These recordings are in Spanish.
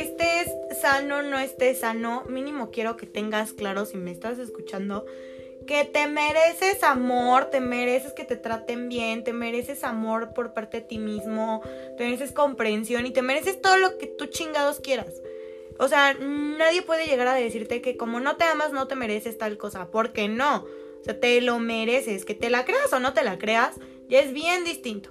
estés sano, no estés sano, mínimo quiero que tengas claro si me estás escuchando que te mereces amor, te mereces que te traten bien, te mereces amor por parte de ti mismo, te mereces comprensión y te mereces todo lo que tú chingados quieras. O sea, nadie puede llegar a decirte que como no te amas no te mereces tal cosa, porque no. O sea, te lo mereces, que te la creas o no te la creas, ya es bien distinto.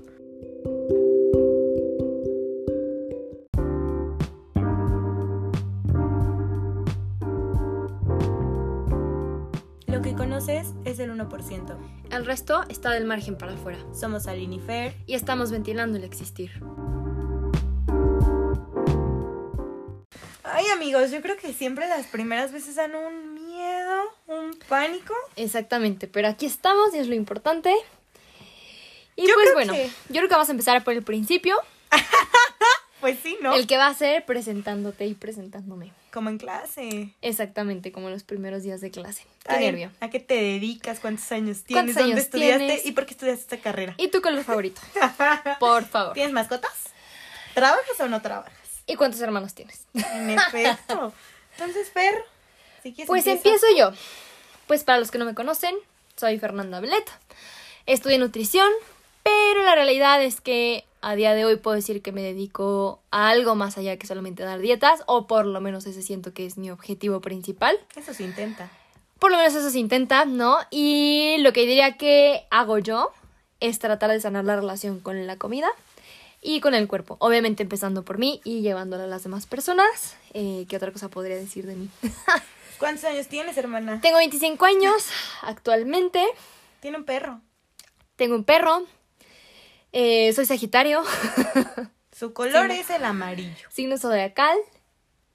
Es el 1%. El resto está del margen para afuera. Somos Aline y Fer. Y estamos ventilando el existir. Ay, amigos, yo creo que siempre las primeras veces dan un miedo, un pánico. Exactamente, pero aquí estamos y es lo importante. Y Yo pues bueno, que- yo creo que vamos a empezar por el principio. Pues sí, ¿no? El que va a ser presentándote y presentándome. Como en clase. Exactamente, como los primeros días de clase. Qué Ay, nervio. ¿A qué te dedicas? ¿Cuántos años tienes? ¿Cuántos ¿Dónde años estudiaste? tienes? ¿Y por qué estudiaste esta carrera? ¿Y tu color favorito? Por favor. ¿Tienes mascotas? ¿Trabajas o no trabajas? ¿Y cuántos hermanos tienes? En efecto. Entonces, Fer, si quieres Pues empiezo yo. Pues para los que no me conocen, soy Fernanda Belet. Estudié nutrición, pero la realidad es que a día de hoy puedo decir que me dedico a algo más allá que solamente dar dietas, o por lo menos ese siento que es mi objetivo principal. Eso se intenta. Por lo menos eso se intenta, ¿no? Y lo que diría que hago yo es tratar de sanar la relación con la comida y con el cuerpo. Obviamente empezando por mí y llevándola a las demás personas. Eh, ¿Qué otra cosa podría decir de mí? ¿Cuántos años tienes, hermana? Tengo 25 años actualmente. Tiene un perro. Tengo un perro. Eh, soy Sagitario. Su color Sí. es el amarillo. signo zodiacal.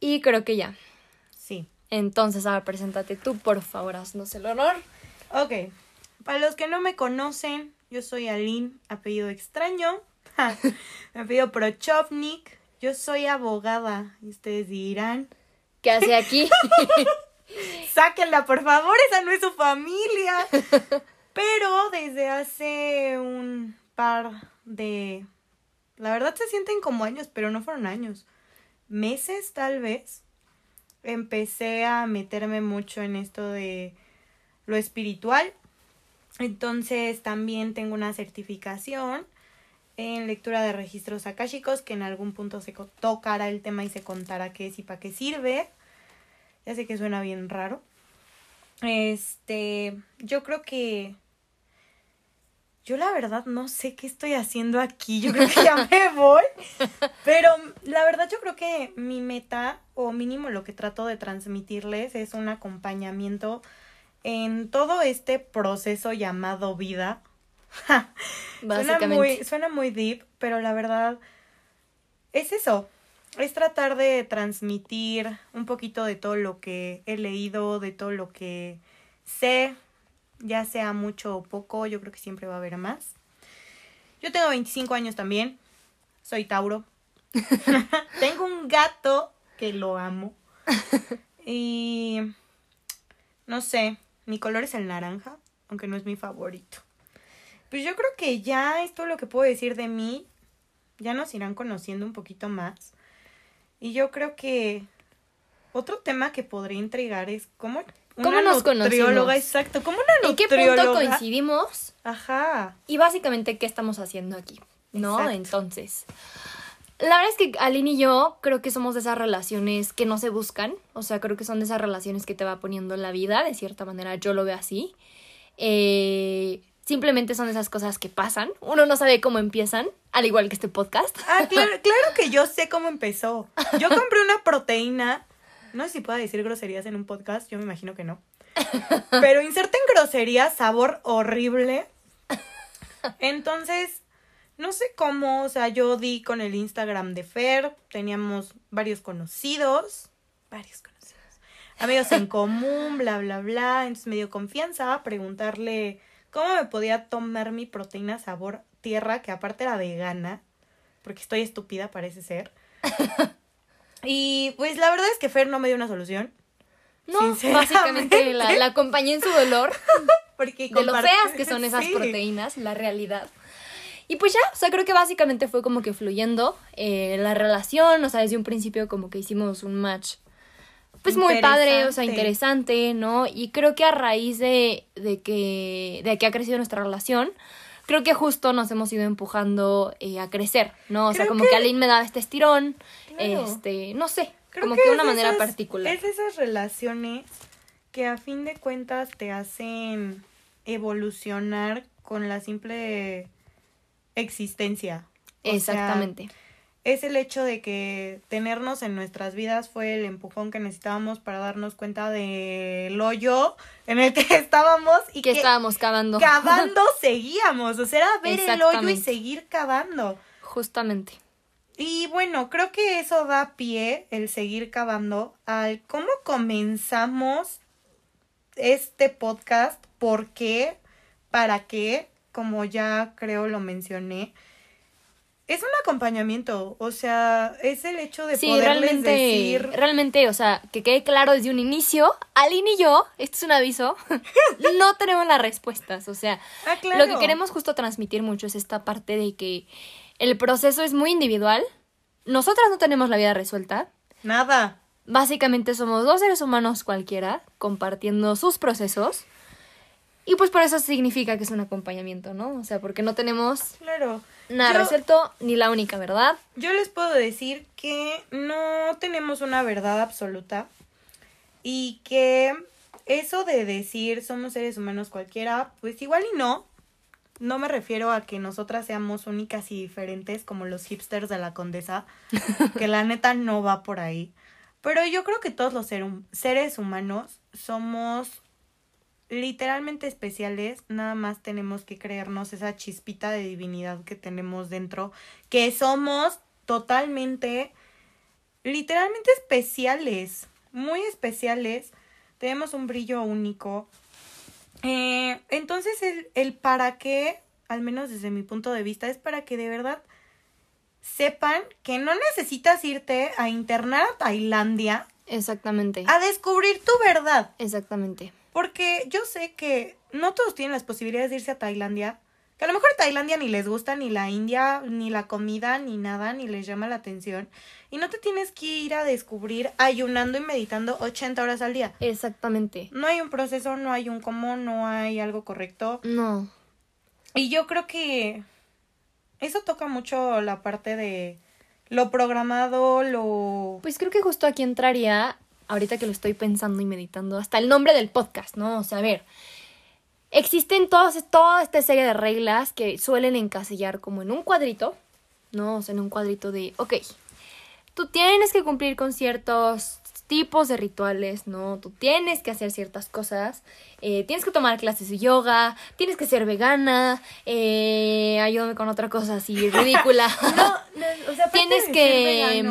Y creo que ya. Sí. Entonces, ahora preséntate tú, por favor, haznos el honor. Ok. Para los que no me conocen, yo soy Aline, apellido extraño. apellido Prochovnik. Yo soy abogada. Y ustedes dirán. ¿Qué hace aquí? Sáquenla, por favor, esa no es su familia. Pero desde hace un par de... La verdad se sienten como años, pero no fueron años. Meses tal vez. Empecé a meterme mucho en esto de lo espiritual. Entonces también tengo una certificación en lectura de registros akáshicos que en algún punto se tocará el tema y se contará qué es y para qué sirve. Ya sé que suena bien raro. Este, yo creo que yo la verdad no sé qué estoy haciendo aquí. Yo creo que ya me voy. Pero la verdad yo creo que mi meta o mínimo lo que trato de transmitirles es un acompañamiento en todo este proceso llamado vida. Suena muy, suena muy deep, pero la verdad es eso. Es tratar de transmitir un poquito de todo lo que he leído, de todo lo que sé, ya sea mucho o poco, yo creo que siempre va a haber más. Yo tengo 25 años también, soy Tauro. tengo un gato que lo amo. Y no sé, mi color es el naranja, aunque no es mi favorito. Pues yo creo que ya es todo lo que puedo decir de mí. Ya nos irán conociendo un poquito más. Y yo creo que otro tema que podría intrigar es cómo una ¿Cómo nos nutrióloga, conocimos? exacto, como una ¿En qué punto coincidimos? Ajá. Y básicamente, ¿qué estamos haciendo aquí? ¿No? Exacto. Entonces, la verdad es que Aline y yo creo que somos de esas relaciones que no se buscan. O sea, creo que son de esas relaciones que te va poniendo la vida. De cierta manera, yo lo veo así. Eh, simplemente son esas cosas que pasan. Uno no sabe cómo empiezan, al igual que este podcast. Ah, claro, claro que yo sé cómo empezó. Yo compré una proteína. No sé si pueda decir groserías en un podcast, yo me imagino que no. Pero inserten groserías, sabor horrible. Entonces, no sé cómo, o sea, yo di con el Instagram de Fer, teníamos varios conocidos, varios conocidos, amigos en común, bla, bla, bla. Entonces me dio confianza preguntarle cómo me podía tomar mi proteína sabor tierra, que aparte era vegana, porque estoy estúpida, parece ser. Y pues la verdad es que Fer no me dio una solución. No, básicamente la, la acompañé en su dolor Porque de lo feas que son esas Sí. proteínas, la realidad. Y pues ya, o sea, creo que básicamente fue como que fluyendo eh, la relación, o sea, desde un principio como que hicimos un match pues muy padre, o sea, interesante, ¿no? Y creo que a raíz de, de, que, de que ha crecido nuestra relación, creo que justo nos hemos ido empujando eh, a crecer, ¿no? O sea, como que, Aline me daba este estirón, este, no sé, como que, de una manera particular. Es esas relaciones que a fin de cuentas te hacen evolucionar con la simple existencia. Exactamente es el hecho de que tenernos en nuestras vidas fue el empujón que necesitábamos para darnos cuenta del hoyo en el que estábamos y que, estábamos cavando. Cavando seguíamos, o sea, era ver el hoyo y seguir cavando. Justamente. Y bueno, creo que eso da pie, el seguir cavando, al cómo comenzamos este podcast, por qué, para qué, como ya creo lo mencioné es un acompañamiento, o sea, es el hecho de sí, realmente, decir... realmente, o sea, que quede claro desde un inicio, Aline y yo, esto es un aviso, no tenemos las respuestas, o sea, ah, lo que queremos justo transmitir mucho es esta parte de que el proceso es muy individual, nosotras no tenemos la vida resuelta. Nada. Básicamente somos dos seres humanos cualquiera, compartiendo sus procesos. Y pues por eso significa que es un acompañamiento, ¿no? O sea, porque no tenemos claro. Nada resuelto ni la única verdad. Yo les puedo decir que no tenemos una verdad absoluta y que eso de decir somos seres humanos cualquiera, pues igual y no. No me refiero a que nosotras seamos únicas y diferentes como los hipsters de la condesa, que la neta no va por ahí. Pero yo creo que todos los seres humanos somos literalmente especiales, nada más tenemos que creernos esa chispita de divinidad que tenemos dentro, que somos totalmente, literalmente especiales, muy especiales, tenemos un brillo único. Eh, entonces el, el para qué, al menos desde mi punto de vista, es para que de verdad sepan que no necesitas irte a internar a Tailandia. Exactamente. A descubrir tu verdad. Exactamente. Porque yo sé que no todos tienen las posibilidades de irse a Tailandia. Que a lo mejor Tailandia ni les gusta, ni la India, ni la comida, ni nada, ni les llama la atención. Y no te tienes que ir a descubrir ayunando y meditando 80 horas al día. Exactamente. No hay un proceso, no hay un cómo, no hay algo correcto. No. Y yo creo que eso toca mucho la parte de lo programado, lo... Pues creo que justo aquí entraría ahorita que lo estoy pensando y meditando, hasta el nombre del podcast, ¿no? O sea, a ver, existen todas, toda esta serie de reglas que suelen encasillar como en un cuadrito, ¿no? O sea, en un cuadrito de, ok, tú tienes que cumplir con ciertos tipos de rituales, ¿no? Tú tienes que hacer ciertas cosas, eh, tienes que tomar clases de yoga, tienes que ser vegana, eh, ayúdame con otra cosa así ridícula. no, o sea, tienes que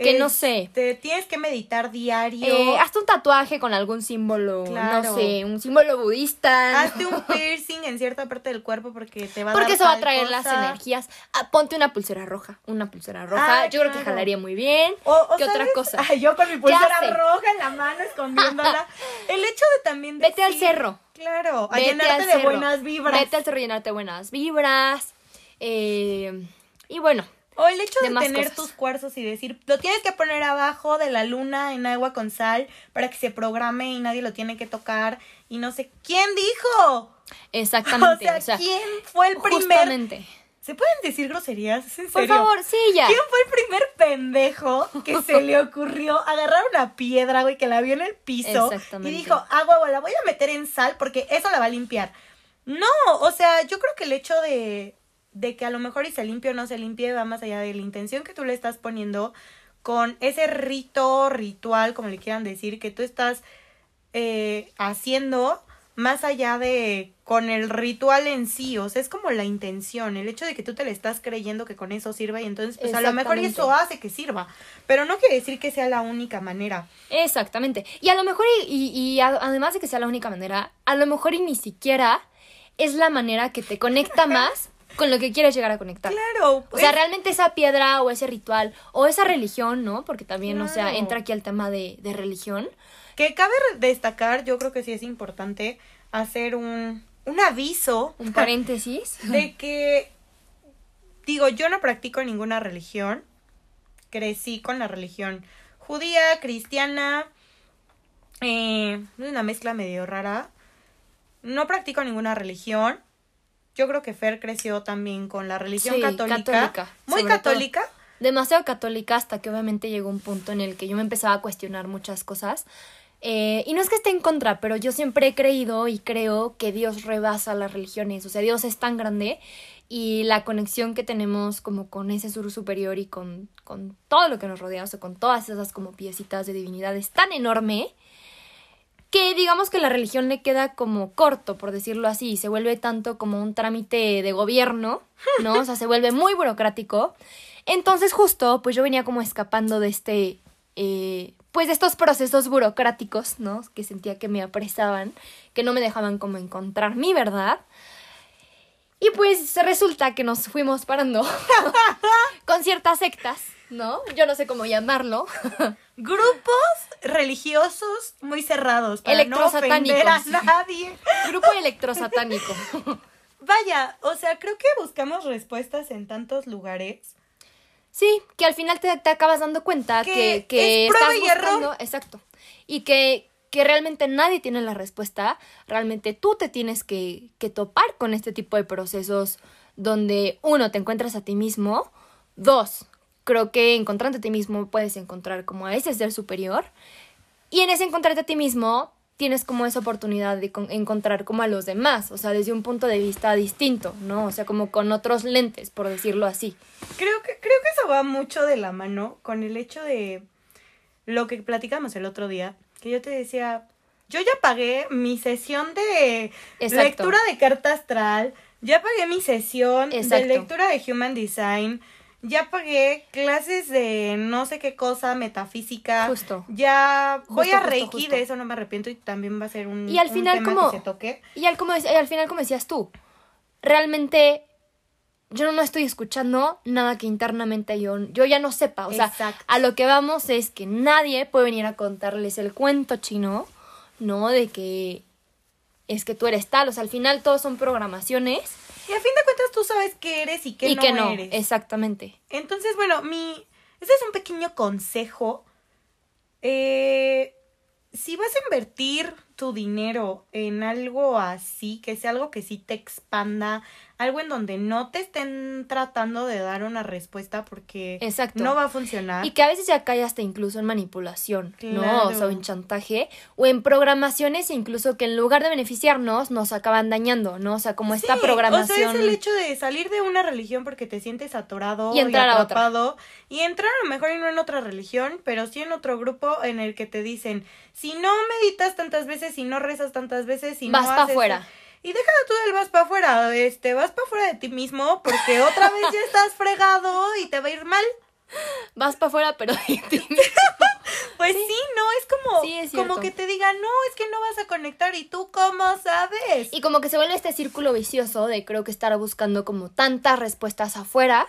que no sé. Te tienes que meditar diario. Eh, hazte un tatuaje con algún símbolo, no sé, un símbolo budista. Hazte un piercing en cierta parte del cuerpo porque te va a Porque eso va a traer las energías. Ah, ponte una pulsera roja, una pulsera roja. Ah, yo creo que jalaría muy bien. O, ¿Qué otra cosa? yo con mi pulsera roja en la mano escondiéndola. El hecho de también Vete al cerro. Claro, a llenarte de buenas vibras. Vete al cerro, llenarte de buenas vibras. Eh, y bueno, o el hecho de, tener tus cuarzos y decir, lo tienes que poner abajo de la luna en agua con sal para que se programe y nadie lo tiene que tocar y no sé quién dijo. Exactamente. O sea, ¿quién fue el primer? ¿Se pueden decir groserías? Por favor, sí, ya. ¿Quién fue el primer pendejo que se le ocurrió agarrar una piedra, güey, que la vio en el piso y dijo, agua, la voy a meter en sal porque eso la va a limpiar? No, o sea, yo creo que el hecho de de que a lo mejor y se limpie o no se limpie va más allá de la intención que tú le estás poniendo con ese rito, ritual, como le quieran decir, que tú estás eh, haciendo más allá de con el ritual en sí, o sea, es como la intención, el hecho de que tú te le estás creyendo que con eso sirva y entonces pues a lo mejor eso hace que sirva, pero no quiere decir que sea la única manera. Exactamente, y a lo mejor y, y además de que sea la única manera, a lo mejor y ni siquiera es la manera que te conecta más con lo que quieres llegar a conectar. Claro. O sea, pues. realmente esa piedra o ese ritual o esa religión, ¿no? Porque también, o sea, entra aquí el tema de, de religión. Que cabe destacar, yo creo que sí es importante hacer un, un aviso. Un paréntesis. De que digo, yo no practico ninguna religión. Crecí con la religión judía, cristiana, eh, una mezcla medio rara. No practico ninguna religión. Yo creo que Fer creció también con la religión Sí, católica. católica, Muy todo. católica. demasiado católica hasta que obviamente llegó un punto en el que yo me empezaba a cuestionar muchas cosas. Eh, y no es que esté en contra, pero yo siempre he creído y creo que Dios rebasa las religiones. O sea, Dios es tan grande y la conexión que tenemos como con ese sur superior y con, con todo lo que nos rodea, o sea, con todas esas como piecitas de divinidad es tan enorme que digamos que la religión le queda como corto, por decirlo así, se vuelve tanto como un trámite de gobierno, ¿no? O sea, se vuelve muy burocrático. Entonces justo, pues yo venía como escapando de este, eh, pues de estos procesos burocráticos, ¿no? Que sentía que me apresaban, que no me dejaban como encontrar mi verdad. Y pues resulta que nos fuimos parando con ciertas sectas, ¿no? Yo no sé cómo llamarlo. Grupos religiosos muy cerrados para no ofender a nadie. Grupo electrosatánico. Vaya, o sea, creo que buscamos respuestas en tantos lugares. Sí, que al final te, te acabas dando cuenta Que que, que es estás y error. buscando, exacto, y que, que realmente nadie tiene la respuesta, realmente tú te tienes que, que topar con este tipo de procesos donde uno, te encuentras a ti mismo, dos, creo que encontrando a ti mismo puedes encontrar como a ese ser superior, y en ese encontrarte a ti mismo tienes como esa oportunidad de con- encontrar como a los demás, o sea, desde un punto de vista distinto, ¿no? O sea, como con otros lentes, por decirlo así. Creo que, creo que eso va mucho de la mano con el hecho de lo que platicamos el otro día, que yo te decía, yo ya pagué mi sesión de Exacto. lectura de carta astral, ya pagué mi sesión de lectura de Human Design, ya pagué clases de no sé qué cosa, metafísica. Justo. Ya voy Justo, a Reiki, justo. de eso no me arrepiento y también va a ser un, Y al un final, tema como- que se toque. Y al, como, y al final, como decías tú, realmente yo no estoy escuchando nada que internamente yo, yo ya no sepa. O sea, Exacto. a lo que vamos es que nadie puede venir a contarles el cuento chino, ¿no? De que es que tú eres tal. O sea, al final todos son programaciones Y a fin de cuentas tú sabes qué eres y qué y no que no. eres. Exactamente. Entonces, bueno, mi. Este es un pequeño consejo. Eh, si vas a invertir tu dinero en algo así, que sea algo que sí te expanda, algo en donde no te estén tratando de dar una respuesta porque Exacto. no va a funcionar. Y que a veces ya cae hasta incluso en manipulación, ¿no? O sea, en chantaje, o en programaciones incluso que en lugar de beneficiarnos nos acaban dañando, ¿no? O sea, como esta programación. O sea, es el hecho de salir de una religión porque te sientes atorado Y entrar a otra. atrapado, y entrar a lo mejor y no en otra religión, pero sí en otro grupo en el que te dicen, si no meditas tantas veces, si no rezas tantas veces, si Vas no pa' haces- afuera. Y deja tú del vas para afuera, este, vas para afuera de ti mismo porque otra vez ya estás fregado y te va a ir mal. Vas para afuera, pero de ti mismo. Pues sí, no, es como, Sí, es como que te digan, no, es que no vas a conectar y tú cómo sabes. Y como que se vuelve este círculo vicioso de creo que estar buscando como tantas respuestas afuera,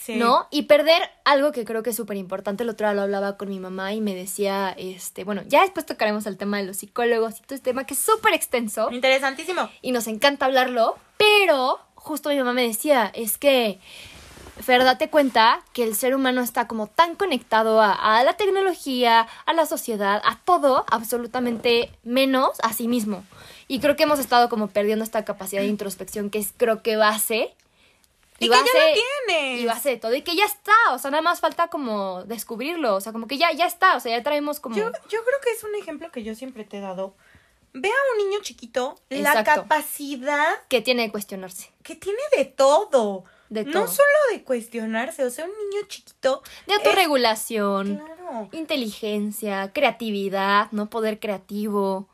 Sí. ¿no? Y perder algo que creo que es súper importante. El otro día lo hablaba con mi mamá y me decía, este, bueno, ya después tocaremos el tema de los psicólogos y todo este tema que es súper extenso. Interesantísimo. y nos encanta hablarlo, pero justo mi mamá me decía, es que, Fer, date cuenta que el ser humano está como tan conectado a, a la tecnología, a la sociedad, a todo, absolutamente menos a sí mismo. Y creo que hemos estado como perdiendo esta capacidad de introspección que es creo que base. Y, que ya no tienes. Y base de todo. Y que ya está. O sea, nada más falta como descubrirlo. O sea, como que ya, ya está. O sea, ya traemos como... Yo, yo creo que es un ejemplo que yo siempre te he dado. Ve a un niño chiquito la capacidad que tiene que cuestionarse. que tiene de todo. De No todo. solo de cuestionarse, o sea, un niño chiquito. De autorregulación. Claro. inteligencia, creatividad, no poder creativo,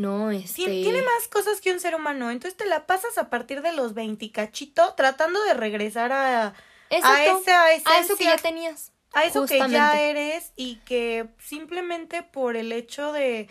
no este Tien- Tiene más cosas que un ser humano. Entonces te la pasas a partir de los 20 cachito tratando de regresar a, a esa a eso que ya tenías. a eso que ya eres y que simplemente por el hecho de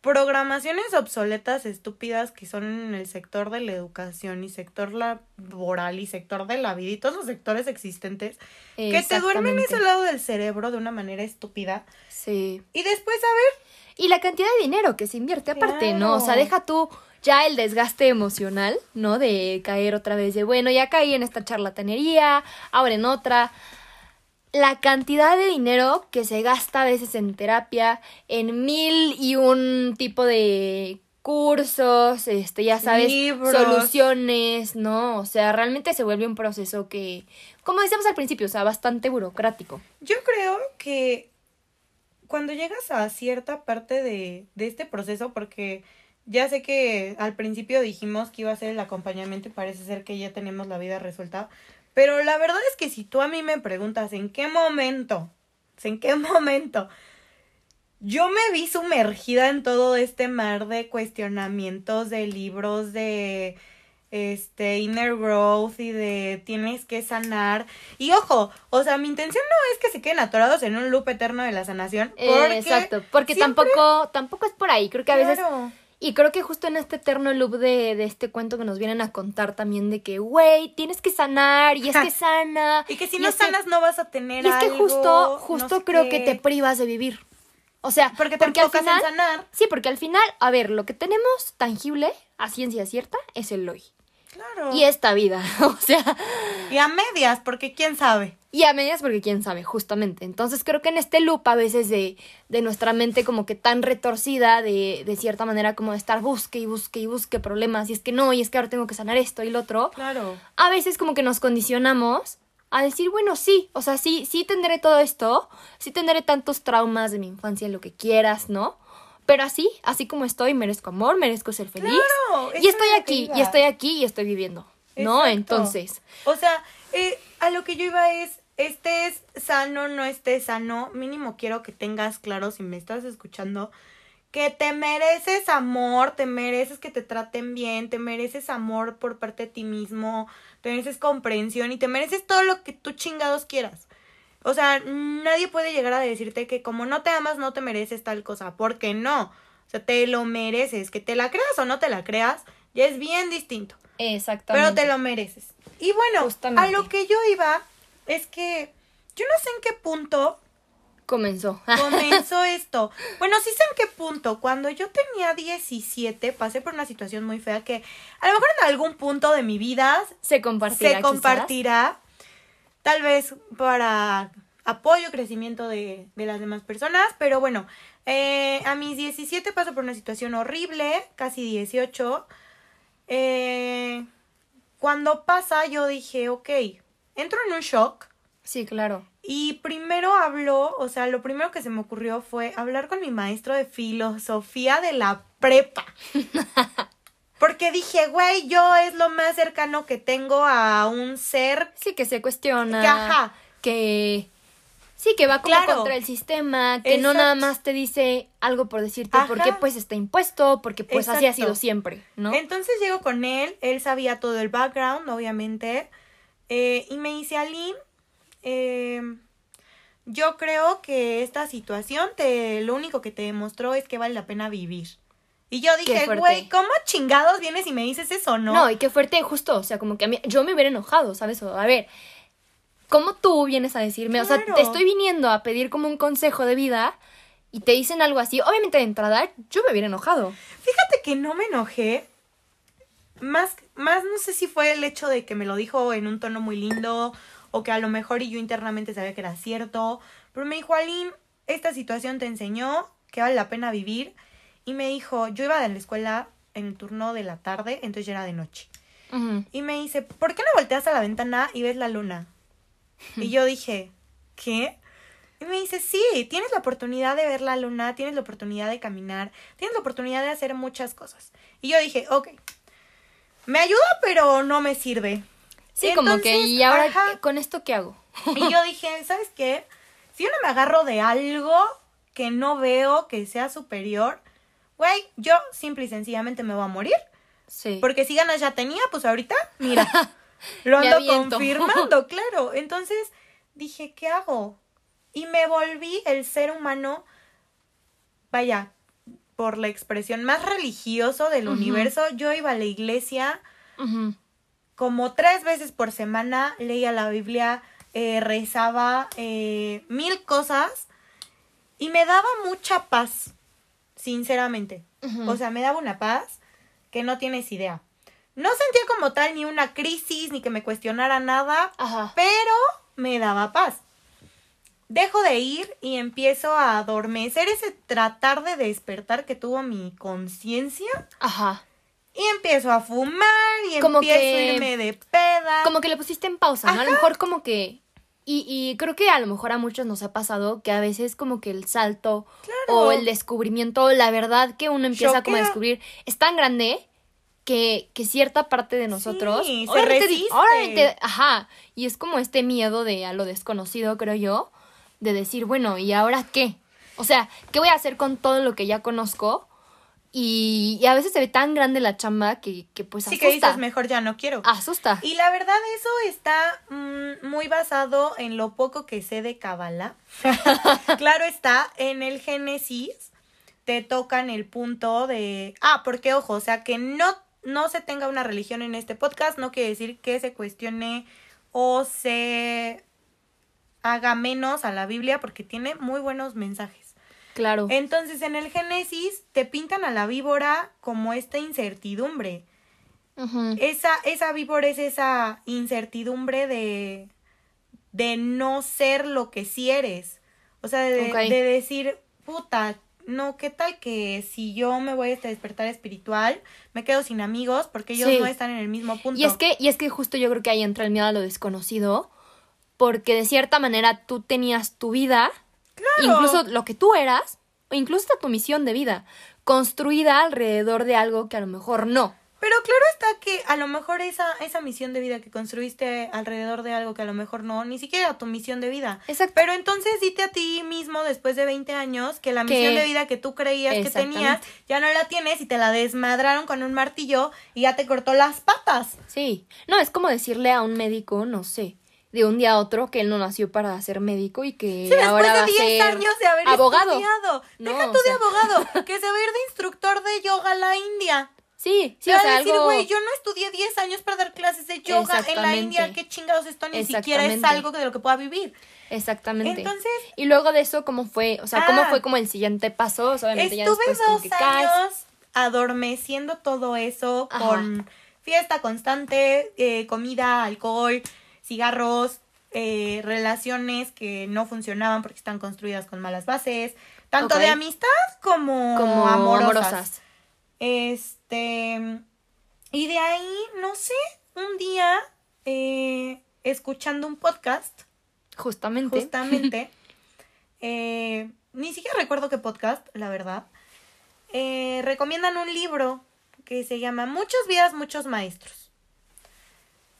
programaciones obsoletas estúpidas que son en el sector de la educación y sector laboral y sector de la vida y todos los sectores existentes que te duermen ese lado del cerebro de una manera estúpida Sí. y después a ver Y la cantidad de dinero que se invierte aparte, ¿no? O sea, deja tú ya el desgaste emocional, ¿no? De caer otra vez de, bueno, ya caí en esta charlatanería, ahora en otra. La cantidad de dinero que se gasta a veces en terapia, en mil y un tipo de cursos, este, ya sabes, Libros. soluciones, ¿no? O sea, realmente se vuelve un proceso que, como decíamos al principio, o sea, bastante burocrático. Yo creo que cuando llegas a cierta parte de, de este proceso, porque ya sé que al principio dijimos que iba a ser el acompañamiento y parece ser que ya tenemos la vida resuelta, pero la verdad es que si tú a mí me preguntas en qué momento, en qué momento yo me vi sumergida en todo este mar de cuestionamientos, de libros, de este inner growth y de tienes que sanar. Y ojo, o sea, mi intención no es que se queden atorados en un loop eterno de la sanación. Eh, Porque exacto, porque siempre- tampoco, tampoco es por ahí, creo que a veces. Y creo que justo en este eterno loop de, de este cuento que nos vienen a contar también de que, güey, tienes que sanar y es que sana. Y que si y no que- sanas no vas a tener Y es que justo, no justo sé creo qué. que te privas de vivir. O sea, Porque te al enfocas final, en sanar. Sí, porque al final, a ver, lo que tenemos tangible, a ciencia cierta, es el hoy. Claro. Y esta vida. O sea, Y a medias, porque quién sabe. y a medias porque quién sabe, justamente. Entonces creo que en este loop a veces de, de nuestra mente como que tan retorcida, de, de cierta manera como de estar busque y busque y busque problemas, y es que no, y es que ahora tengo que sanar esto y lo otro, Claro. a veces como que nos condicionamos a decir, bueno, sí, o sea, sí, sí tendré todo esto, sí tendré tantos traumas de mi infancia, lo que quieras, ¿no? Pero así, así como estoy, merezco amor, merezco ser feliz. Claro, y estoy aquí, iba. y estoy aquí, y estoy viviendo, ¿no? Entonces, O sea, eh, a lo que yo iba es, estés sano, no estés sano, mínimo quiero que tengas claro si me estás escuchando, que te mereces amor, te mereces que te traten bien, te mereces amor por parte de ti mismo, te mereces comprensión y te mereces todo lo que tú chingados quieras. O sea, nadie puede llegar a decirte que como no te amas no te mereces tal cosa, porque no. O sea, te lo mereces, que te la creas o no te la creas, ya es bien distinto. exactamente. Pero te lo mereces. Y bueno, Justamente. a lo que yo iba es que yo no sé en qué punto Comenzó. comenzó esto. Bueno, sí sé en qué punto. Cuando yo tenía 17, pasé por una situación muy fea que a lo mejor en algún punto de mi vida se compartirá. se quizás. Tal vez para apoyo, crecimiento de, de las demás personas. Pero bueno, eh, a mis 17 paso por una situación horrible, casi 18. Eh, cuando pasa, yo dije, ok, entro en un shock. Sí, claro. Y primero habló, o sea, lo primero que se me ocurrió fue hablar con mi maestro de filosofía de la prepa. Porque dije, güey, yo es lo más cercano que tengo a un ser. Sí, que se cuestiona. Que, ajá. Que. Sí, que va como Claro. contra el sistema, que no nada más te dice algo por decirte Ajá. porque pues está impuesto, porque pues así ha sido siempre, ¿no? Entonces llego con él, él sabía todo el background, obviamente. eh, y me dice, Aline, eh, yo creo que esta situación te, lo único que te demostró es que vale la pena vivir. Y yo dije, güey, ¿cómo chingados vienes y me dices eso, no? No, y qué fuerte, justo, o sea, como que a mí, yo me hubiera enojado, ¿sabes? O, a ver, ¿cómo tú vienes a decirme? O sea, Claro. te estoy viniendo a pedir como un consejo de vida y te dicen algo así, obviamente de entrada yo me hubiera enojado. Fíjate que no me enojé. Más, más no sé si fue el hecho de que me lo dijo en un tono muy lindo o que a lo mejor y yo internamente sabía que era cierto. Pero me dijo, Aline, esta situación te enseñó que vale la pena vivir. Y me dijo, yo iba de la escuela en el turno de la tarde, entonces ya era de noche. Y me dice, ¿por qué no volteas a la ventana y ves la luna? Y yo dije, ¿qué? Y me dice, sí, tienes la oportunidad de ver la luna, tienes la oportunidad de caminar, tienes la oportunidad de hacer muchas cosas. Y yo dije, ok, me ayuda, pero no me sirve. Sí, como que, ¿y ahora ajá. con esto qué hago? Y yo dije, ¿sabes qué? Si yo no me agarro de algo que no veo que sea superior, güey, yo simple y sencillamente me voy a morir. Sí. Porque si ganas ya tenía, pues ahorita, mira, lo ando confirmando, claro. Entonces dije, ¿qué hago? Y me volví el ser humano, vaya, por la expresión más religioso del universo. Yo iba a la iglesia como tres veces por semana, leía la Biblia, eh, rezaba eh, mil cosas y me daba mucha paz, sinceramente. O sea, me daba una paz que no tienes idea. No sentía como tal ni una crisis, ni que me cuestionara nada, Ajá. pero me daba paz. Dejo de ir y empiezo a adormecer ese tratar de despertar que tuvo mi conciencia Ajá. y empiezo a fumar y Como empiezo que- a irme de peda. Como que le pusiste en pausa, ¿no? A lo mejor como que... Y, y creo que a lo mejor a muchos nos ha pasado que a veces como que el salto Claro. o el descubrimiento, o la verdad que uno empieza como a descubrir es tan grande que, que cierta parte de nosotros... Sí, se resiste. obviamente, ajá. Y es como este miedo de a lo desconocido, creo yo, de decir, bueno, ¿y ahora qué? O sea, ¿qué voy a hacer con todo lo que ya conozco? Y, y a veces se ve tan grande la chamba que, que pues sí asusta. que dices, mejor ya no quiero. Asusta. Y la verdad eso está mm, muy basado en lo poco que sé de Kabbalah. claro está, en el Génesis te tocan el punto de... Ah, porque ojo, o sea, que no, no se tenga una religión en este podcast no quiere decir que se cuestione o se haga menos a la Biblia porque tiene muy buenos mensajes. Claro. Entonces en el Génesis te pintan a la víbora como esta incertidumbre. Esa, esa víbora es esa incertidumbre de, de no ser lo que sí eres. O sea, de, decir, puta, no, ¿qué tal que si yo me voy a este despertar espiritual, me quedo sin amigos porque ellos Sí. no están en el mismo punto? Y es que, y es que justo yo creo que ahí entra el miedo a lo desconocido, porque de cierta manera tú tenías tu vida, Claro. incluso lo que tú eras, o incluso hasta tu misión de vida, construida alrededor de algo que a lo mejor no. Pero claro está que a lo mejor esa, esa misión de vida que construiste alrededor de algo que a lo mejor no, ni siquiera era tu misión de vida. Exacto. Pero entonces dite a ti mismo después de 20 años que la Que- misión de vida que tú creías que tenías ya no la tienes y te la desmadraron con un martillo y ya te cortó las patas. Sí. No, es como decirle a un médico, no sé, de un día a otro que él no nació para ser médico y que Sí, ahora va de a 10 ser años de haber abogado. estudiado. No, Deja o tú de sea. abogado, que se va a ir de instructor de yoga a la India. Sí, sí, o sea, a decir, algo... güey, yo no estudié 10 años para dar clases de yoga en la. India. ¿Qué chingados esto? Ni siquiera es algo de lo que pueda vivir. Exactamente. Entonces, y luego de eso, ¿cómo fue? O sea, ¿cómo Ah. fue como el siguiente paso? O sea, obviamente ya Estuve después como dos que caes. años adormeciendo todo eso Ajá. con fiesta constante, eh, comida, alcohol, cigarros, eh, relaciones que no funcionaban porque están construidas con malas bases, tanto de amistad como, como amorosas. amorosas. Este, y de ahí, no sé, un día, eh, escuchando un podcast, Justamente. justamente. eh, ni siquiera recuerdo qué podcast, la verdad. recomiendan un libro que se llama Muchas vidas, muchos maestros.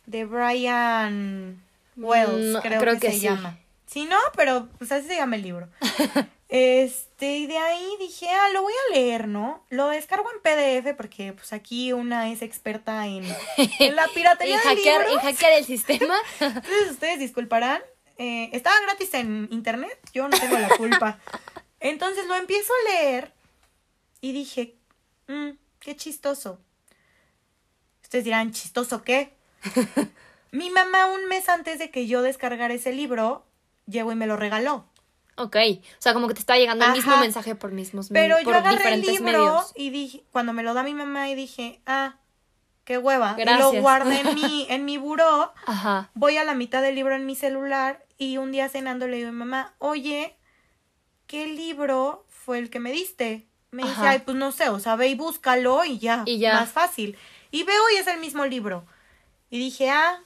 De Brian Wells, No, creo, creo que, que se sí. llama. Si no, pero pues así se llama el libro. Este, y de ahí dije, ah, lo voy a leer, ¿no? Lo descargo en PDF porque pues aquí una es experta en, en la piratería En de hackear, libros. en hackear el sistema. Entonces ustedes disculparán. eh, estaba gratis en internet, yo no tengo la culpa. Entonces lo empiezo a leer y dije, "Mm, qué chistoso. Ustedes dirán, ¿chistoso qué? Mi mamá un mes antes de que yo descargara ese libro, llegó y me lo regaló. ok. O sea, como que te está llegando el mismo mensaje por mismos Pero yo agarré el libro medios. y dije, cuando me lo da mi mamá y dije, ah, qué hueva. Y Gracias. lo guardé en mi, en mi buró. Ajá. voy a la mitad del libro en mi celular y un día cenando le digo a mi mamá, oye, ¿qué libro fue el que me diste? Me dice, ay, pues no sé, o sea, ve y búscalo y ya, Y ya. más fácil. Y veo y es el mismo libro. Y dije, ah,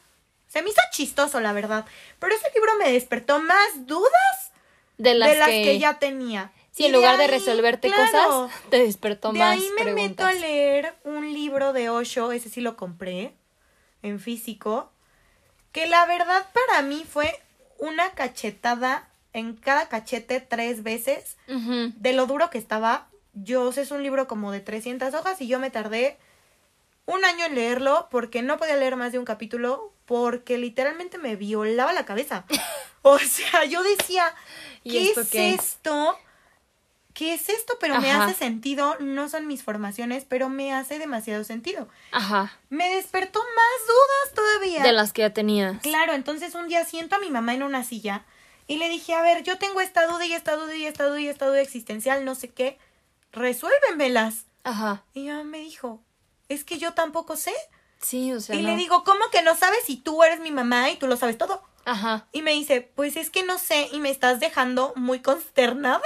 se me hizo chistoso, la verdad. Pero ese libro me despertó más dudas De las, de las que, que, ya tenía. Sí, Y en lugar de, resolverte claro, cosas, te despertó de más ahí me preguntas. meto a leer un libro de Osho, ese sí lo compré en físico, que la verdad para mí fue una cachetada en cada cachete tres veces de lo duro que estaba. Yo es un libro como de 300 hojas y yo me tardé un año en leerlo porque no podía leer más de un capítulo porque literalmente me violaba la cabeza. O sea, yo decía, ¿Y ¿qué esto es qué? esto? ¿Qué es esto? Pero me hace sentido, no son mis formaciones, pero me hace demasiado sentido. Ajá. Me despertó más dudas todavía. De las que ya tenías. Claro, entonces un día siento a mi mamá en una silla y le dije, a ver, yo tengo esta duda y esta duda y esta duda y esta duda existencial, no sé qué, resuélvemelas. Ajá. Y ella me dijo, es que yo tampoco sé. Sí, o sea. y no. le digo, ¿cómo que no sabes si tú eres mi mamá y tú lo sabes todo? Ajá. Y me dice, pues es que no sé y me estás dejando muy consternada.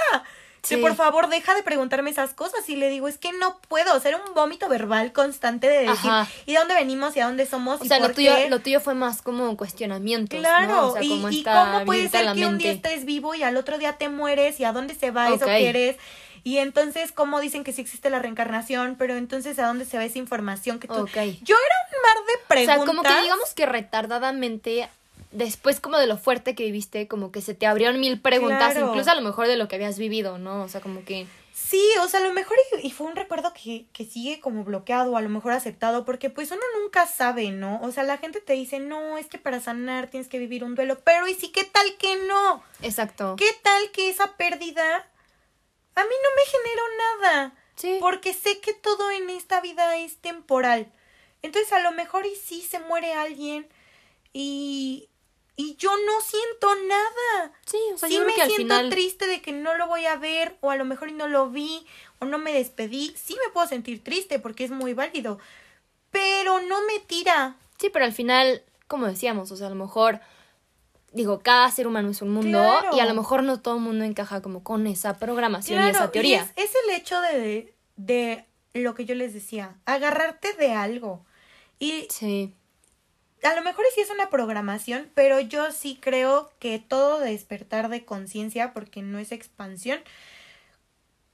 Que Sí. por favor deja de preguntarme esas cosas. Y le digo, es que no puedo hacer un vómito verbal constante de decir, Ajá. ¿y de dónde venimos y a dónde somos? O y sea, lo tuyo, qué?". lo tuyo fue más como cuestionamientos. Claro, ¿no? O sea, y, cómo puede ser que un día estés vivo y al otro día te mueres y a dónde se va eso que eres. Y entonces, ¿cómo dicen que sí existe la reencarnación? Pero entonces, ¿a dónde se va esa información que tú...? Ok. Yo era un mar de O preguntas. sea, como que digamos que retardadamente, después como de lo fuerte que viviste, como que se te abrieron mil preguntas, Claro. incluso a lo mejor de lo que habías vivido, ¿no? O sea, como que... Sí, o sea, a lo mejor y, y fue un recuerdo que, que sigue como bloqueado, a lo mejor aceptado, porque pues uno nunca sabe, ¿no? O sea, la gente te dice, no, es que para sanar tienes que vivir un duelo, pero ¿y sí qué tal que no? Exacto. ¿Qué tal que esa pérdida a mí no me generó nada? Sí. Porque sé que todo en esta vida es temporal. Entonces a lo mejor y sí se muere alguien y, y yo no siento nada. Sí, o sea, sí yo creo me al siento final... triste de que no lo voy a ver o a lo mejor y no lo vi o no me despedí. Sí me puedo sentir triste porque es muy válido. Pero no me tira. Sí, pero al final, como decíamos, o sea, a lo mejor... Digo, cada ser humano es un mundo Claro. y a lo mejor no todo el mundo encaja como con esa programación y esa teoría. es, es el hecho de, de lo que yo les decía, agarrarte de algo. Y Sí. a lo mejor sí es una programación, pero yo sí creo que todo despertar de conciencia, porque no es expansión,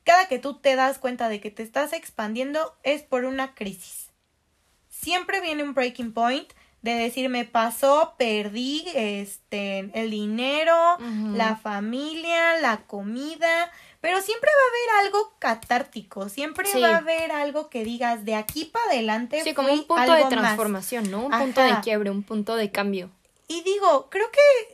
cada que tú te das cuenta de que te estás expandiendo es por una crisis. Siempre viene un breaking point de decir me pasó, perdí este el dinero, la familia, la comida, pero siempre va a haber algo catártico, siempre Sí. va a haber algo que digas de aquí para adelante Sí, como un punto de algo más". transformación, ¿no? Un punto de quiebre, un punto de cambio. Y digo, creo que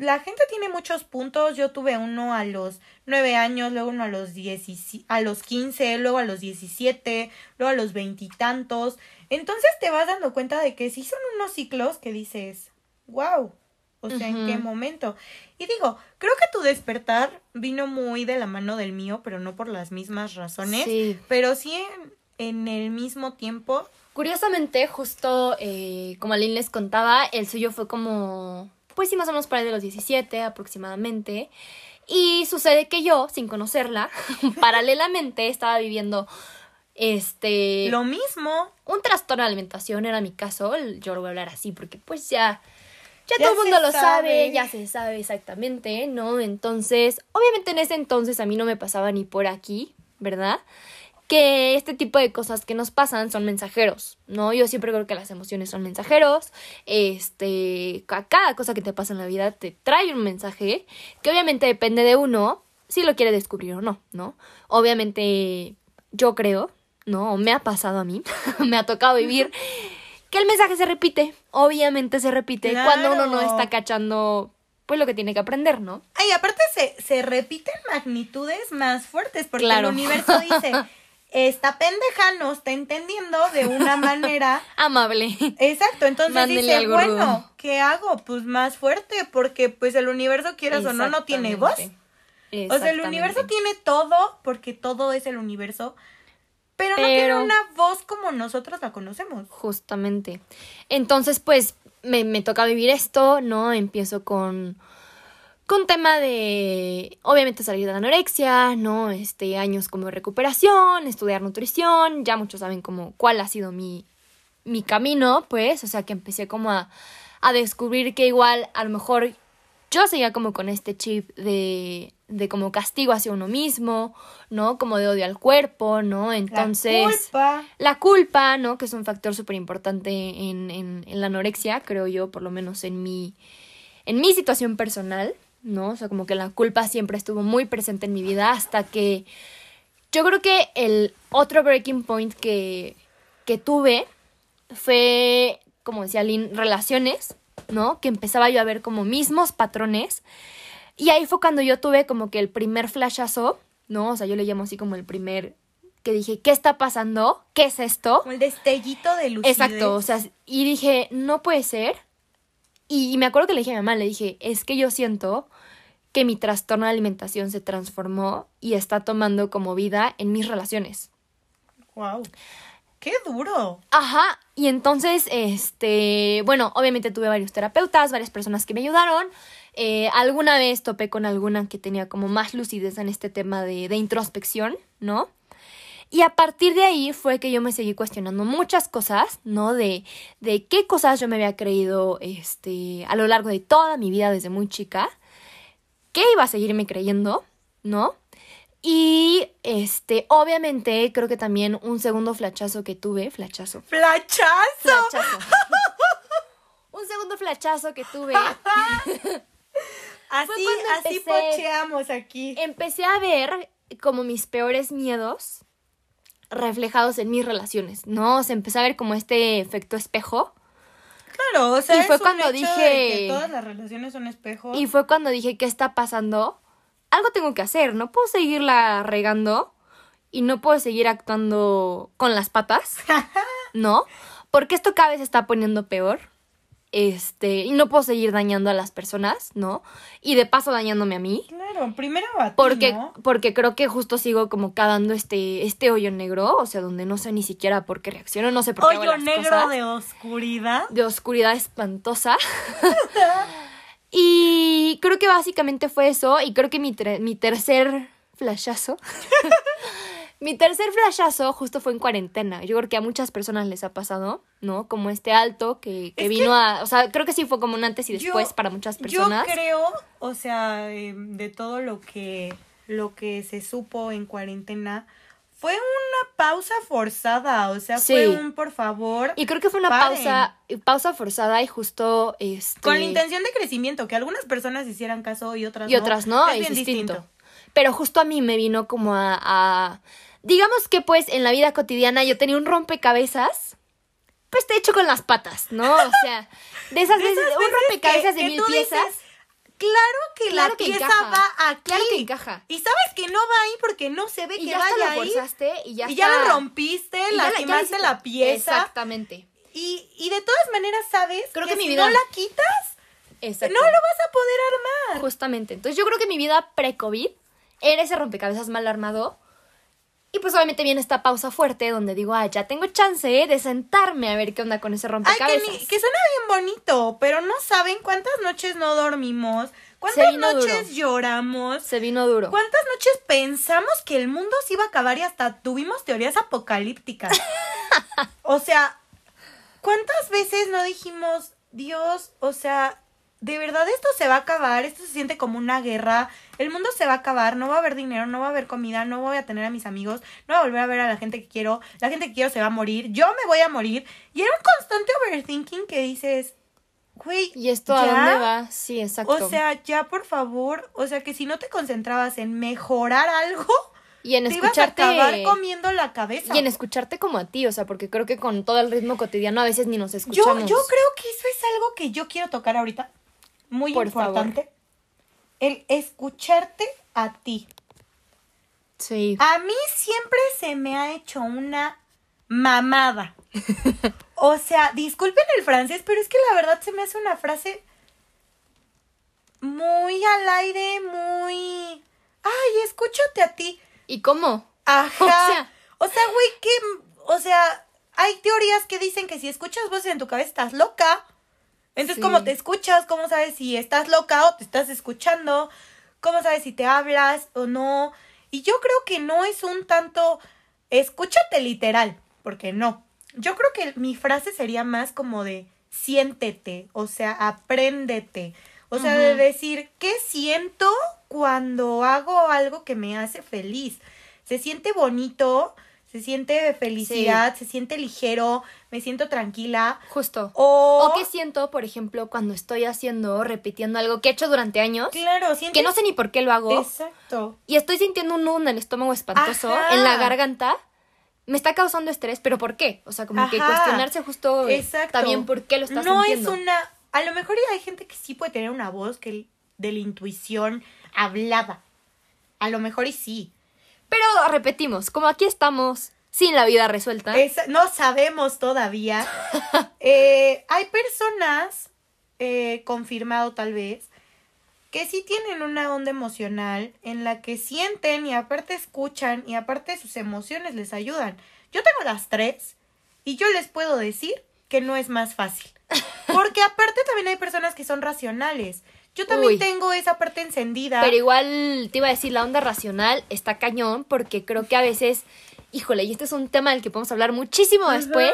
la gente tiene muchos puntos. Yo tuve uno a los nueve años, luego uno a los dieci- a los 15, luego a los 17, luego a los veintitantos. Entonces te vas dando cuenta de que sí son unos ciclos que dices, wow. O sea, ¿en qué momento? Y digo, creo que tu despertar vino muy de la mano del mío, pero no por las mismas razones. Sí. Pero sí en, en el mismo tiempo. Curiosamente, justo eh, como Aline les contaba, el suyo fue como, pues sí, más o menos para de los 17 aproximadamente. Y sucede que yo, sin conocerla, paralelamente estaba viviendo este Lo mismo. un trastorno de alimentación, era mi caso. Yo lo voy a hablar así porque pues ya, ya, Ya todo el mundo lo sabe. sabe. ya se sabe exactamente, ¿no? Entonces, obviamente en ese entonces a mí no me pasaba ni por aquí, ¿verdad? Que este tipo de cosas que nos pasan son mensajeros, ¿no? Yo siempre creo que las emociones son mensajeros. Este, ca- cada cosa que te pasa en la vida te trae un mensaje que obviamente depende de uno si lo quiere descubrir o no, ¿no? Obviamente yo creo, ¿no? Me ha pasado a mí, me ha tocado vivir que el mensaje se repite, obviamente se repite cuando uno no está cachando pues lo que tiene que aprender, ¿no? Ay, aparte se, se repiten magnitudes más fuertes porque Claro. el universo dice, esta pendeja no está entendiendo de una manera. Amable. Exacto, entonces Mándele dice, algo bueno, rudo. ¿qué hago? Pues más fuerte, porque pues el universo, quieras o no, no tiene voz. O sea, el universo tiene todo, porque todo es el universo, pero, no tiene una voz como nosotros la conocemos. Justamente. Entonces, pues, me, me toca vivir esto, ¿no? Empiezo con. Con tema de. Obviamente salir de la anorexia, ¿no? Este, años como recuperación, estudiar nutrición. Ya muchos saben como cuál ha sido mi. mi camino, pues. O sea que empecé como a. a descubrir que igual, a lo mejor. Yo seguía como con este chip de. de como castigo hacia uno mismo, ¿no? Como de odio al cuerpo, ¿no? Entonces. La culpa. La culpa, ¿no? Que es un factor súper importante en, en, en la anorexia, creo yo, por lo menos en mi, en mi situación personal, ¿no? O sea, como que la culpa siempre estuvo muy presente en mi vida hasta que yo creo que el otro breaking point que, que tuve fue, como decía Lynn, relaciones, ¿no? Que empezaba yo a ver como mismos patrones. Y ahí fue cuando yo tuve como que el primer flashazo, ¿no? O sea, yo le llamo así como el primer que dije, ¿qué está pasando? ¿Qué es esto? Como el destellito de lucidez. Exacto, o sea, y dije, no puede ser. Y, y me acuerdo que le dije a mi mamá, le dije, es que yo siento que mi trastorno de alimentación se transformó y está tomando como vida en mis relaciones. Wow. ¡Qué duro! Ajá, y entonces, este, bueno, obviamente tuve varios terapeutas, varias personas que me ayudaron. Eh, alguna vez topé con alguna que tenía como más lucidez en este tema de, de introspección, ¿no? Y a partir de ahí fue que yo me seguí cuestionando muchas cosas, ¿no? De, de qué cosas yo me había creído este, a lo largo de toda mi vida desde muy chica, qué iba a seguirme creyendo, ¿no? Y este, obviamente, creo que también un segundo flachazo que tuve, flachazo. ¡Flachazo! Flachazo. un segundo flachazo que tuve. así, así pocheamos aquí. Empecé a ver como mis peores miedos reflejados en mis relaciones, ¿no? O sea, empecé a ver como este efecto espejo. Claro, o sea, Y fue es un cuando de dije- que todas las relaciones son espejos. Y fue cuando dije, ¿qué está pasando? Algo tengo que hacer, no puedo seguirla regando y no puedo seguir actuando con las patas, ¿no? Porque esto cada vez se está poniendo peor. Este, y no puedo seguir dañando a las personas, ¿no? Y de paso dañándome a mí. Claro, primero a ti, Porque, ¿no? porque creo que justo sigo como cavando este, este hoyo negro, o sea, donde no sé ni siquiera por qué reacciono, no sé por qué hago Hoyo las negro cosas. de oscuridad. de oscuridad espantosa. y creo que básicamente fue eso. Y creo que mi, mi tercer flashazo. mi tercer flashazo justo fue en cuarentena. Yo creo que a muchas personas les ha pasado, ¿no? Como este alto que, que Es vino a. O sea, creo que sí fue como un antes y después Yo- para muchas personas. Yo creo, o sea, eh, de todo lo que lo que se supo en cuarentena fue una pausa forzada, o sea, Sí. fue un por favor Y creo que fue una Paren. pausa, pausa forzada y justo este. con la intención de crecimiento, que algunas personas hicieran caso y otras y no. otras no, es es, bien distinto. Pero justo a mí me vino como a, a- Digamos que pues en la vida cotidiana yo tenía un rompecabezas, pues te hecho con las patas, ¿no? O sea, de esas veces, esas un rompecabezas que- de que mil piezas. dices, Claro que Claro la que pieza encaja. va aquí. Claro que encaja. Y sabes que no va ahí porque no se ve Y que ya vaya lo ahí. forzaste y ya y ya está- lo rompiste, y ya la- ya la pieza. Exactamente. Y, y de todas maneras, ¿sabes? Creo que mi si vida- no la quitas, Exacto. no lo vas a poder armar. Justamente. Entonces yo creo que mi vida pre-COVID era ese rompecabezas mal armado. Y pues obviamente viene esta pausa fuerte donde digo, ah, ya tengo chance de sentarme a ver qué onda con ese Ay, rompecabezas. que, ni- que suena bien bonito, pero no saben cuántas noches no dormimos, cuántas noches duro. lloramos, Se vino duro. cuántas noches pensamos que el mundo se iba a acabar y hasta tuvimos teorías apocalípticas. o sea, ¿cuántas veces no dijimos, Dios, o sea, de verdad esto se va a acabar, esto se siente como una guerra, el mundo se va a acabar, no va a haber dinero, no va a haber comida, no voy a tener a mis amigos, no voy a volver a ver a la gente que quiero, la gente que quiero se va a morir, yo me voy a morir. Y era un constante overthinking que dices, güey, ¿Y esto a dónde va? Sí, exacto. O sea, ya por favor, o sea que si no te concentrabas en mejorar algo, y en te ibas a escucharte acabar comiendo la cabeza. y en escucharte como a ti, o sea, porque creo que con todo el ritmo cotidiano a veces ni nos yo, escuchamos. yo creo que eso es algo que yo quiero tocar ahorita. Muy Por importante. El escucharte a ti. Sí. A mí siempre se me ha hecho una mamada. O sea, disculpen el francés, pero es que la verdad se me hace una frase muy al aire, muy... Ay, escúchate a ti. ¿Y cómo? Ajá. O sea- O sea, güey, que... O sea, hay teorías que dicen que si escuchas voces en tu cabeza estás loca. Entonces, Sí. ¿cómo te escuchas? ¿Cómo sabes si estás loca o te estás escuchando? ¿Cómo sabes si te hablas o no? Y yo creo que no es un tanto... Escúchate literal, porque no. Yo creo que mi frase sería más como de siéntete, o sea, apréndete. O sea, de decir, ¿qué siento cuando hago algo que me hace feliz? Se siente bonito, se siente felicidad, se siente ligero, me siento tranquila. Justo. O, O qué siento, por ejemplo, cuando estoy haciendo, repitiendo algo que he hecho durante años, claro, sientes... que no sé ni por qué lo hago, Exacto. y estoy sintiendo un nudo en el estómago espantoso, Ajá. en la garganta, me está causando estrés, pero ¿por qué? O sea, como que cuestionarse justo eh, Exacto. también por qué lo estás no sintiendo. es una... A lo mejor hay gente que sí puede tener una voz que de la intuición hablada. A lo mejor y sí. Pero repetimos, como aquí estamos sin la vida resuelta, Es- no sabemos todavía. Eh, hay personas, eh, confirmado tal vez, que sí tienen una onda emocional en la que sienten y aparte escuchan y aparte sus emociones les ayudan. Yo tengo las tres Y yo les puedo decir que no es más fácil. Porque aparte también hay personas que son racionales. Yo también Uy. tengo esa parte encendida. Pero igual te iba a decir, la onda racional está cañón porque creo que a veces, híjole, y este es un tema del que podemos hablar muchísimo después,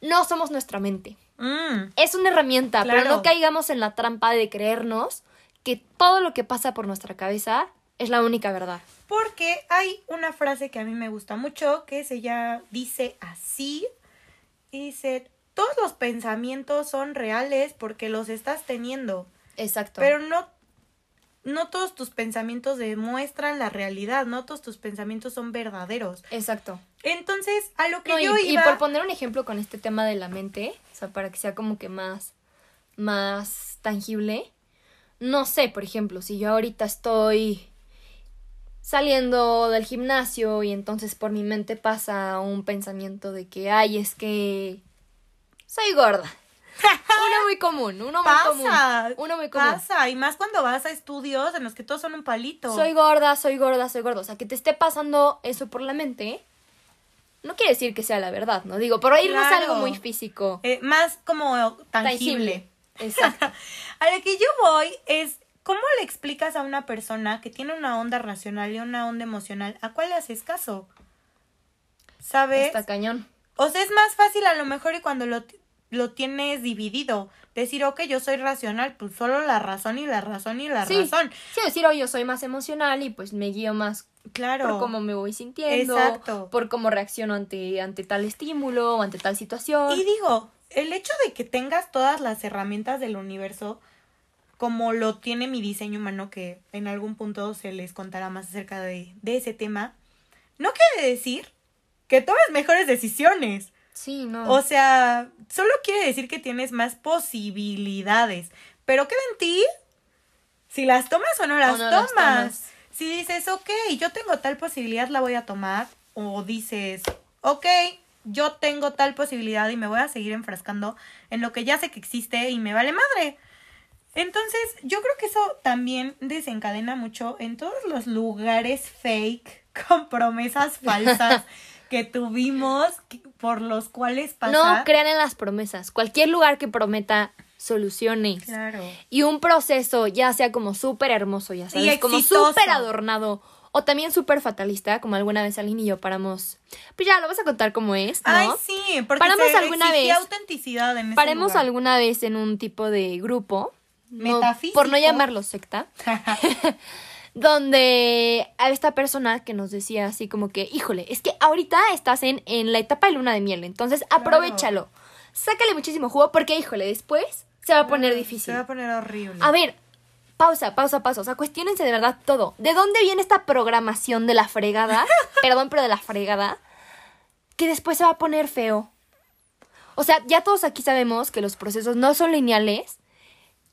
no somos nuestra mente. Mm, Es una herramienta, pero no caigamos en la trampa de creernos que todo lo que pasa por nuestra cabeza es la única verdad. Porque hay una frase que a mí me gusta mucho que se ya dice así. Dice, todos los pensamientos son reales porque los estás teniendo. Exacto. Pero no, no todos tus pensamientos demuestran la realidad, no todos tus pensamientos son verdaderos. Exacto. Entonces, a lo que No, y, yo y iba... por poner un ejemplo con este tema de la mente, o sea, para que sea como que más, más tangible, no sé, por ejemplo, si yo ahorita estoy saliendo del gimnasio y entonces por mi mente pasa un pensamiento de que, ay, es que soy gorda. Uno muy común, uno muy pasa, común. Uno muy común. pasa, y más cuando vas a estudios en los que todos son un palito. Soy gorda, soy gorda, soy gorda. O sea, que te esté pasando eso por la mente, no quiere decir que sea la verdad, ¿no? Digo, por irnos Claro. algo muy físico. Eh, más como tangible. Exacto. A lo que yo voy es, ¿cómo le explicas a una persona que tiene una onda racional y una onda emocional? ¿A cuál le haces caso? ¿Sabes? Está cañón. O sea, es más fácil a lo mejor y cuando lo, lo tienes dividido. Decir, ok, yo soy racional, pues solo la razón y la razón y la Sí. razón. Sí, decir, oye, yo soy más emocional y pues me guío más Claro. por cómo me voy sintiendo, Exacto. por cómo reacciono ante, ante tal estímulo o ante tal situación. Y digo, el hecho de que tengas todas las herramientas del universo, como lo tiene mi diseño humano, que en algún punto se les contará más acerca de, de ese tema, no quiere decir que tomes mejores decisiones. Sí, no. O sea, solo quiere decir que tienes más posibilidades. Pero queda en ti si las tomas o no las, no las tomas. tomas. Si dices, ok, yo tengo tal posibilidad, la voy a tomar. O dices, ok, yo tengo tal posibilidad y me voy a seguir enfrascando en lo que ya sé que existe y me vale madre. Entonces, yo creo que eso también desencadena mucho en todos los lugares fake con promesas falsas que tuvimos por los cuales pasar. no crean en las promesas. Cualquier lugar que prometa soluciones Claro. y un proceso, ya sea como súper hermoso, ya sabes, como súper adornado. O también súper fatalista, como alguna vez Aline y yo paramos. Pues ya, lo vas a contar cómo es, ¿no? Ay, sí, porque Paramos se alguna vez- autenticidad en Paremos lugar. alguna vez en un tipo de grupo. no- Metafísico. por no llamarlo secta. donde a esta persona que nos decía así como que, híjole, es que ahorita estás en, en la etapa de luna de miel, entonces aprovechalo. Sácale muchísimo jugo porque, híjole, después se va a poner Se difícil. va a poner horrible. A ver, pausa, pausa, pausa. O sea, cuestionense de verdad todo. ¿De dónde viene esta programación de la fregada? Perdón, pero de la fregada. Que después se va a poner feo. O sea, ya todos aquí sabemos que los procesos no son lineales.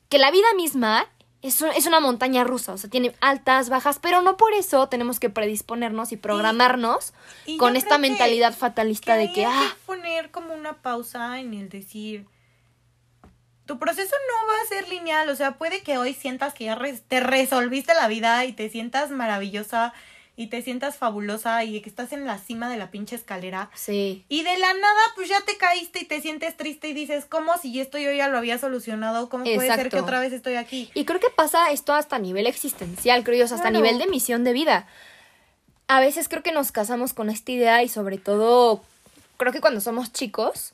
Que la vida misma es, un- es una montaña rusa. O sea, tiene altas, bajas. Pero no por eso tenemos que predisponernos y programarnos y con esta que- mentalidad fatalista de que, hay ah, poner como una pausa en el decir tu proceso no va a ser lineal, o sea, puede que hoy sientas que ya te resolviste la vida y te sientas maravillosa y te sientas fabulosa y que estás en la cima de la pinche escalera. sí. Y de la nada, pues ya te caíste y te sientes triste y dices, ¿cómo si esto yo ya lo había solucionado? ¿Cómo puede ser que otra vez estoy aquí? Y creo que pasa esto hasta a nivel existencial, creo yo, o sea, hasta Claro. nivel de misión de vida. A veces creo que nos casamos con esta idea y sobre todo, creo que cuando somos chicos,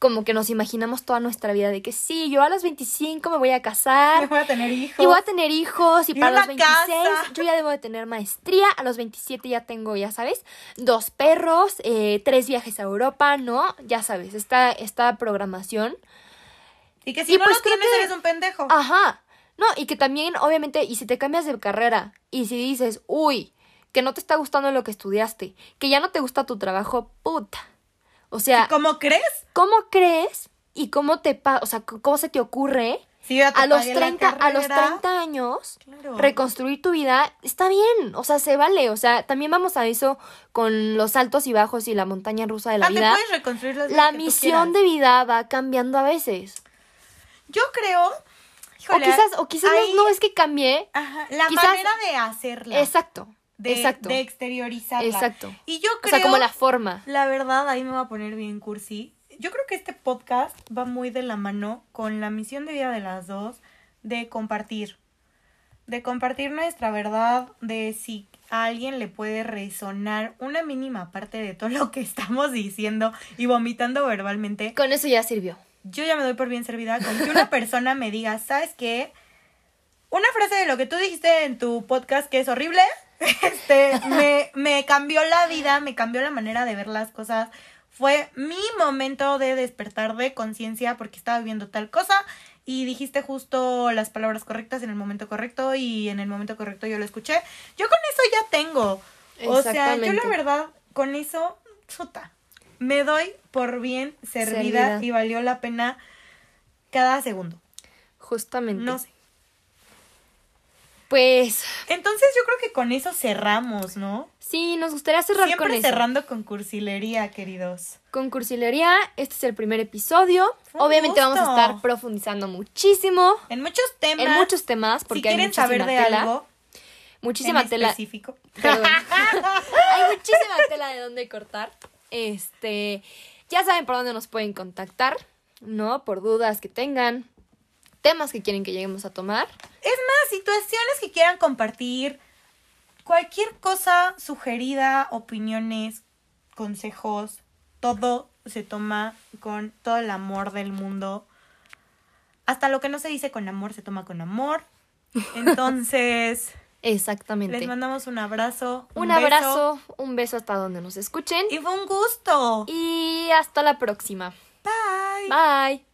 como que nos imaginamos toda nuestra vida de que sí, yo a los 25 me voy a Me casar voy a tener hijos. y voy a tener hijos y Y para los una 26 casa. yo ya debo de tener maestría, a los 27 ya tengo, ya sabes, dos perros, eh, tres viajes a Europa, ¿no? Ya sabes, esta, esta programación. Y que si Y no pues lo creo tienes, que- eres un pendejo. Ajá. No, y que también, obviamente, y si te cambias de carrera y si dices, uy, que no te está gustando lo que estudiaste, que ya no te gusta tu trabajo, puta. O sea, ¿Cómo crees? ¿cómo crees y cómo te pa o sea, cómo se te ocurre te a los pagué la 30 a los carrera. 30 años Claro. reconstruir tu vida? Está bien, o sea, se vale, o sea, también vamos a eso con los altos y bajos y la montaña rusa de la Ah, vida. puedes reconstruir las La misión de vida va cambiando a veces. Yo creo. O quizás, o quizás no- ahí- no es que cambie, Ajá, la quizás- manera de hacerla. Exacto. De, exacto. de exteriorizarla. Exacto. Y yo o creo. sea, como la forma. La verdad, ahí me voy a poner bien cursi. yo creo que este podcast va muy de la mano con la misión de vida de las dos de compartir. De compartir nuestra verdad, de si a alguien le puede resonar una mínima parte de todo lo que estamos diciendo y vomitando verbalmente. Con eso ya sirvió. Yo ya me doy por bien servida con que una persona me diga, ¿sabes qué? Una frase de lo que tú dijiste en tu podcast que es horrible, este, me, me cambió la vida, me cambió la manera de ver las cosas. Fue mi momento de despertar de conciencia porque estaba viviendo tal cosa y dijiste justo las palabras correctas en el momento correcto y en el momento correcto yo lo escuché. Yo con eso ya tengo. O sea, yo la verdad, con eso, chuta. Me doy por bien servida, Servida. y valió la pena cada segundo. Justamente. No sé. Pues Entonces yo creo que con eso cerramos, ¿no? sí, nos gustaría cerrar con Siempre eso. cerrando con cursilería, queridos. Con cursilería, este es el primer episodio. Un Obviamente vamos a estar profundizando muchísimo En muchos temas. en muchos temas porque si hay quieren muchísima saber de tela. algo muchísima en tela. específico. Perdón. Hay muchísima tela de dónde cortar. Este, ya saben por dónde nos pueden contactar, ¿no? Por dudas que tengan, temas que quieren que lleguemos a tomar. Es más, situaciones que quieran compartir, cualquier cosa sugerida, opiniones, consejos, todo se toma con todo el amor del mundo. Hasta lo que no se dice con amor se toma con amor. Entonces, Exactamente. les mandamos un abrazo. un abrazo, un beso hasta donde nos escuchen Y fue un gusto. y hasta la próxima. Bye. Bye.